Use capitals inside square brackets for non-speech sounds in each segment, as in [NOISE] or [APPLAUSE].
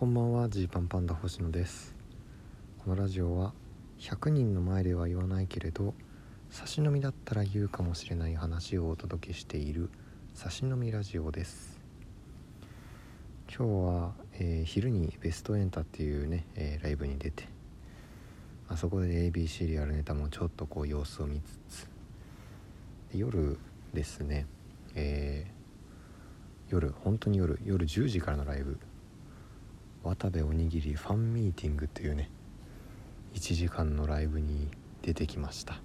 こんばんはジーパンパンダ星野です。このラジオは100人の前では言わないけれど差し飲みだったら言うかもしれない話をお届けしている差し飲みラジオです。今日は、えー昼にベストエンタっていうね、えーライブに出てあそこで ABC でやるネタもちょっとこう様子を見つつ夜ですね、えー夜本当に夜夜10時からのライブ渡部おにぎりファンミーティングっていうね1時間のライブに出てきました。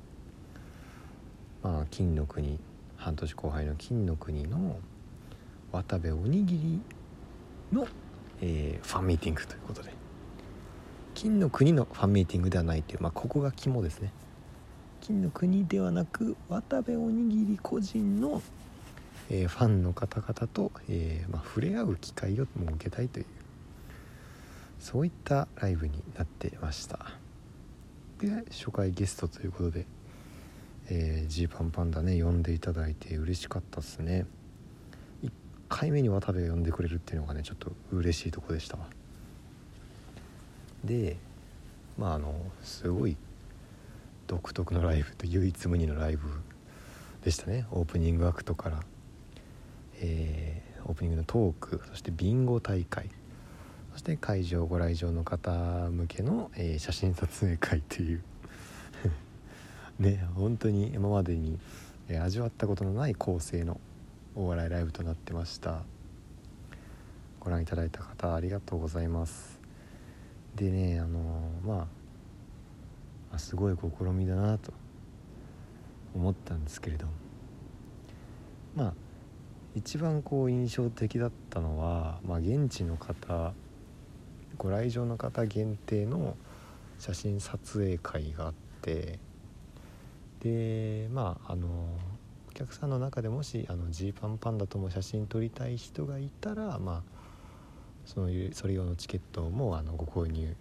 まあ金の国半年後輩の金の国の渡部おにぎりの、えーファンミーティングということで。金の国のファンミーティングではないっていうまあここが肝ですね。金の国ではなく渡部おにぎり個人の、えーファンの方々と、えーまあ、触れ合う機会を設けたいというそういったライブになってました。で初回ゲストということでジーパンパンダね呼んでいただいて嬉しかったっすね。1回目に渡部を呼んでくれるっていうのがねちょっと嬉しいとこでした。わでまああのすごい独特のライブと唯一無二のライブでしたね。オープニングアクトから、えーオープニングのトークそしてビンゴ大会そして会場ご来場の方向けの、えー写真撮影会という。[LAUGHS] ね本当に今までに、えー味わったことのない構成のお笑いライブとなってました。ご覧いただいた方ありがとうございます。でねあのーまあすごい試みだなと思ったんですけれどまあ一番こう印象的だったのは、まあ、現地の方ご来場の方限定の写真撮影会があってでまああのお客さんの中でもしジーパンパンダとも写真撮りたい人がいたらまあそういうそれ用のチケットもあのご購入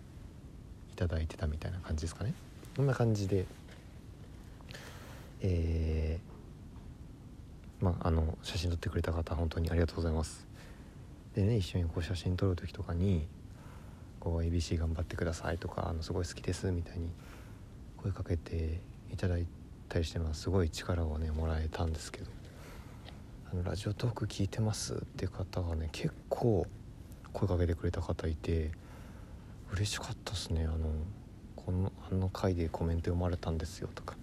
いただいてたみたいな感じですかね。こんな感じでえーまああの写真撮ってくれた方本当にありがとうございます。でね一緒にこう写真撮る時とかにこう ABC 頑張ってくださいとかあのすごい好きですみたいに声かけていただいたりしてるのはすごい力をねもらえたんですけど。あのラジオトーク聞いてますって方がね結構声かけてくれた方いて嬉しかったですね。あのこのあの回でコメント読まれたんですよとか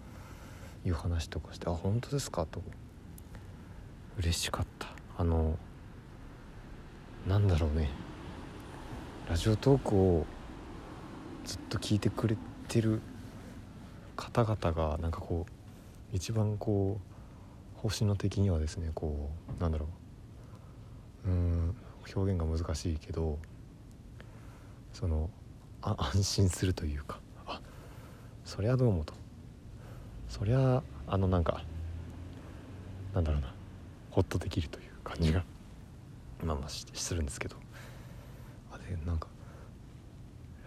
いう話とかして「あ本当ですか?」と。嬉しかった。あのなんだろうね。ラジオトークをずっと聞いてくれてる方々がなんかこう一番こう星野的にはですねこうなんだろううん表現が難しいけどそのあ安心するというか [LAUGHS] あそりゃどうもと。そりゃあのなんかなんだろうなホッとできるという感じがまあまあするんですけど。あでなんか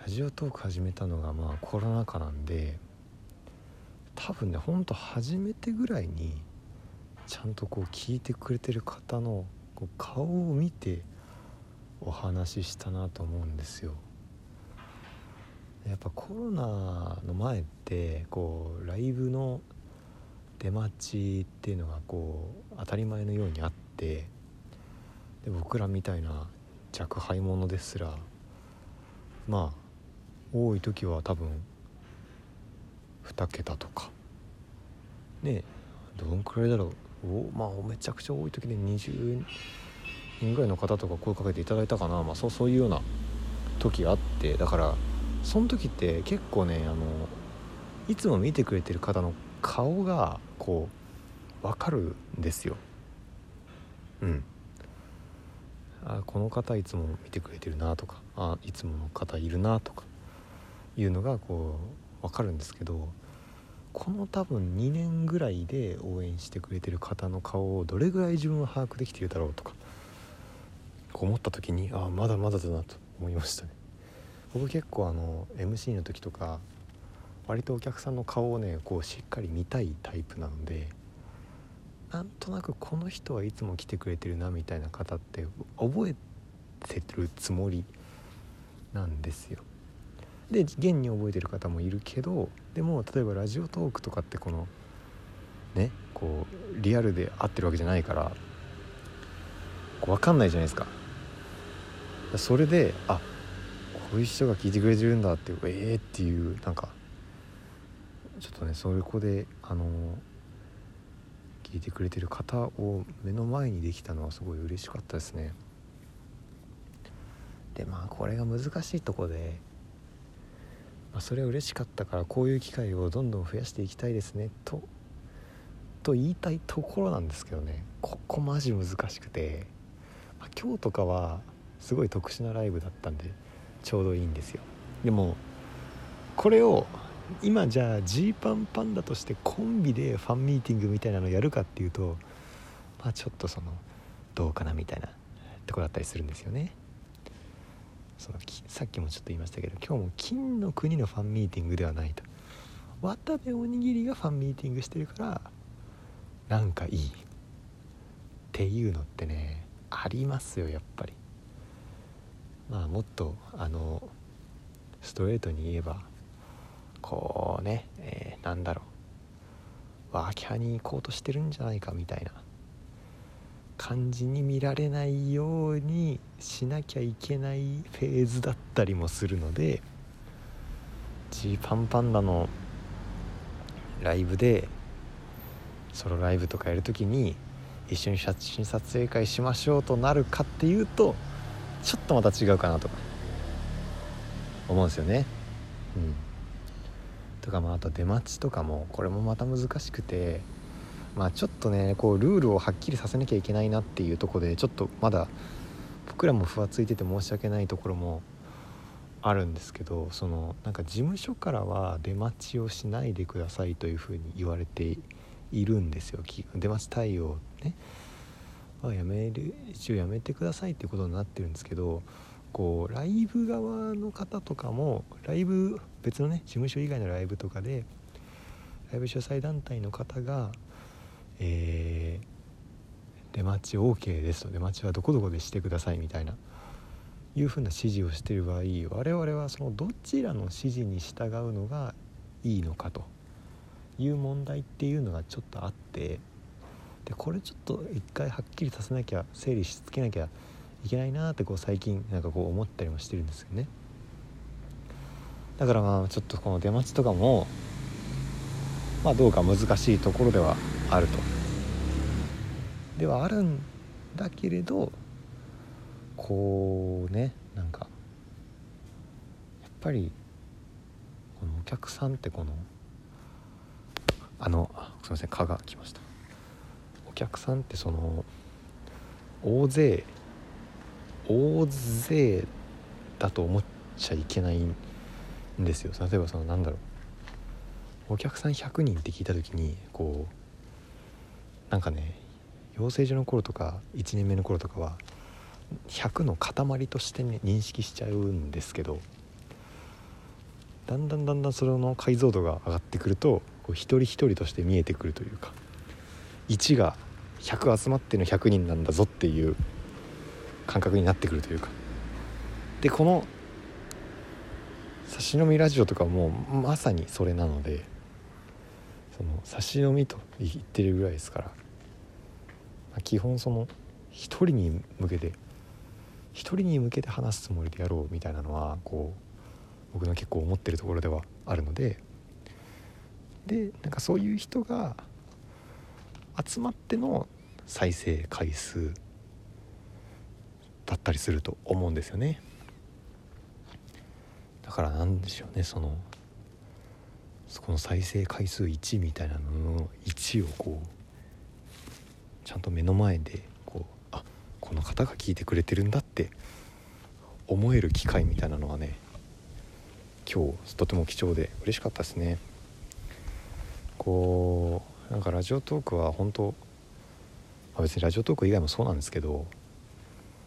ラジオトーク始めたのがまあコロナ禍なんで多分ねほんと初めてぐらいにちゃんとこう聞いてくれてる方のこう顔を見てお話ししたなと思うんですよ。やっぱコロナの前ってこうライブの出待ちっていうのがこう当たり前のようにあってで僕らみたいな若輩者ですらまあ多い時は多分2桁とか。ねどんくらいだろう。おまあめちゃくちゃ多い時で20人ぐらいの方とか声かけていただいたかな、まあ、そうそういうような時があって。だからその時って結構ねあのいつも見てくれてる方の顔がこう分かるんですよ。うん。あこの方いつも見てくれてるなとかあいつもの方いるなとかいうのがこう分かるんですけどこの多分2年ぐらいで応援してくれてる方の顔をどれぐらい自分は把握できているだろうとか思った時にあまだまだだなと思いましたね。僕結構あの MC の時とか割とお客さんの顔をねこうしっかり見たいタイプなのでなんとなくこの人はいつも来てくれてるなみたいな方って覚えてるつもりなんですよ。で現に覚えてる方もいるけどでも例えばラジオトークとかってこのねこうリアルで会ってるわけじゃないからこう分かんないじゃないですか。それであこういう人が聞いてくれてるんだってええー、っていうなんかちょっとねそこであの聞いてくれてる方を目の前にできたのはすごい嬉しかったですね。でまあこれが難しいとこで、まあ、それは嬉しかったからこういう機会をどんどん増やしていきたいですねとと言いたいところなんですけどねここマジ難しくて、まあ、今日とかはすごい特殊なライブだったんでちょうどいいんですよでもこれを今じゃあジーパンパンダとしてコンビでファンミーティングみたいなのやるかっていうとまあちょっとそのどうかなみたいなとこだったりするんですよね。そのさっきもちょっと言いましたけど今日も金の国のファンミーティングではないと。渡部おにぎりがファンミーティングしてるからなんかいいっていうのってねありますよやっぱり。まあもっとあのストレートに言えばこうね、えー、なんだろう。ワーキャーに行こうとしてるんじゃないかみたいな。感じに見られないようにしなきゃいけないフェーズだったりもするのでジーパンパンダのライブでソロライブとかやる時に一緒に写真撮影会しましょうとなるかっていうとちょっとまた違うかなとか思うんですよね。うん、とかまああと出待ちとかもこれもまた難しくてまあちょっとねこうルールをはっきりさせなきゃいけないなっていうとこでちょっとまだ僕らもふわついてて申し訳ないところもあるんですけどそのなんか事務所からは出待ちをしないでくださいというふうに言われているんですよ。出待ち対応ね。はやめる一応やめてくださいっていうことになってるんですけどこうライブ側の方とかもライブ別のね事務所以外のライブとかでライブ主催団体の方がえー、出待ち OK ですと。出待ちはどこどこでしてくださいみたいないうふうな指示をしている場合我々はそのどちらの指示に従うのがいいのかと。いう問題っていうのがちょっとあって。でこれちょっと一回はっきりさせなきゃ整理しつけなきゃいけないなってこう最近なんかこう思ったりもしてるんですよね。だからまあちょっとこの出待ちとかもまあどうか難しいところではあると。ではあるんだけれどこうねなんかやっぱりこのお客さんってこのあのすいません蚊が来ました。お客さんってその大勢大勢だと思っちゃいけないんんですよ。例えばそのなんだろう。お客さん100人って聞いた時にこうなんかね養成所の頃とか1年目の頃とかは100の塊としてね認識しちゃうんですけどだんだんだんだんそれの解像度が上がってくるとこう一人一人として見えてくるというか1が100集まっての100人なんだぞっていう感覚になってくるというか。でこの差し飲みラジオとかもまさにそれなのでその差し飲みと言ってるぐらいですからまあ基本その一人に向けて一人に向けて話すつもりでやろうみたいなのはこう僕の結構思ってるところではあるのででなんかそういう人が集まっての再生回数だったりすると思うんですよね。だからなんでしょうねそのそこの再生回数1みたいなのの1をこうちゃんと目の前でこうあこの方が聞いてくれてるんだって思える機会みたいなのはね今日とても貴重で嬉しかったですね。こうなんかラジオトークは本当、まあ、別にラジオトーク以外もそうなんですけど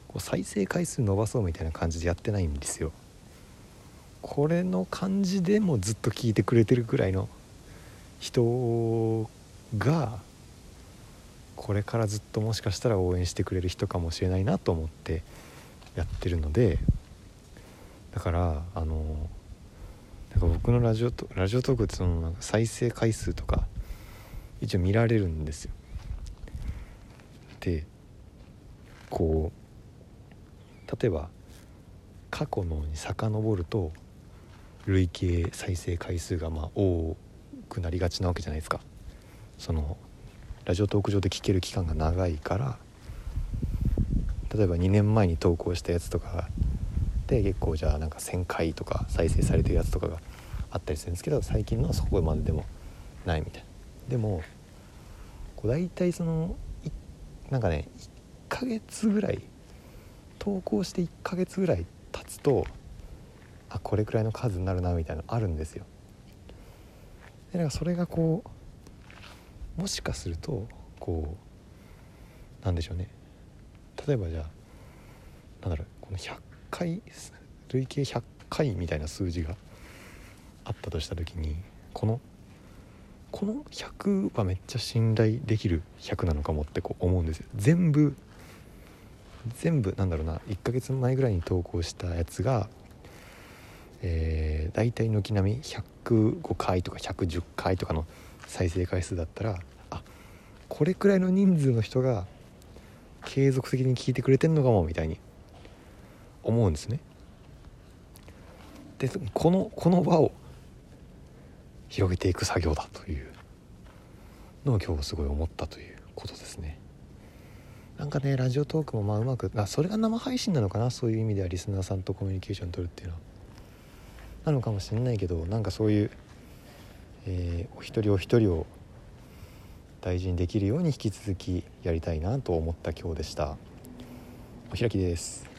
こう再生回数伸ばそうみたいな感じでやってないんですよ。これの感じでもずっと聞いてくれてるくらいの人がこれからずっともしかしたら応援してくれる人かもしれないなと思ってやってるのでだからあのなんか僕のラジオとラジオトークってその再生回数とか一応見られるんですよ。でこう例えば過去のに遡ると累計再生回数がまあ多くなりがちなわけじゃないですか。そのラジオトーク上で聞ける期間が長いから例えば2年前に投稿したやつとかで結構じゃあなんか1,000回とか再生されてるやつとかがあったりするんですけど最近のはそこまででもないみたいな。でもこう大体そのなんかね1ヶ月ぐらい投稿して1ヶ月ぐらい経つとあこれくらいの数になるなみたいなのあるんですよ。でなんかそれがこうもしかするとこうなんでしょうね。例えばじゃあなんだろうこの100回累計100回みたいな数字があったとした時にこのこの100はめっちゃ信頼できる100なのかもってこう思うんですよ。全部全部なんだろうな1ヶ月前ぐらいに投稿したやつがえー、大体軒並み105回とか110回とかの再生回数だったらあこれくらいの人数の人が継続的に聞いてくれてんのかもみたいに思うんですね。でこのこの場を広げていく作業だというのを今日すごい思ったということですね。なんかねラジオトークもまあうまくあそれが生配信なのかなそういう意味ではリスナーさんとコミュニケーション取るっていうのは。なのかもしれないけどなんかそういう、えー、お一人お一人を大事にできるように引き続きやりたいなと思った今日でした。お開きです。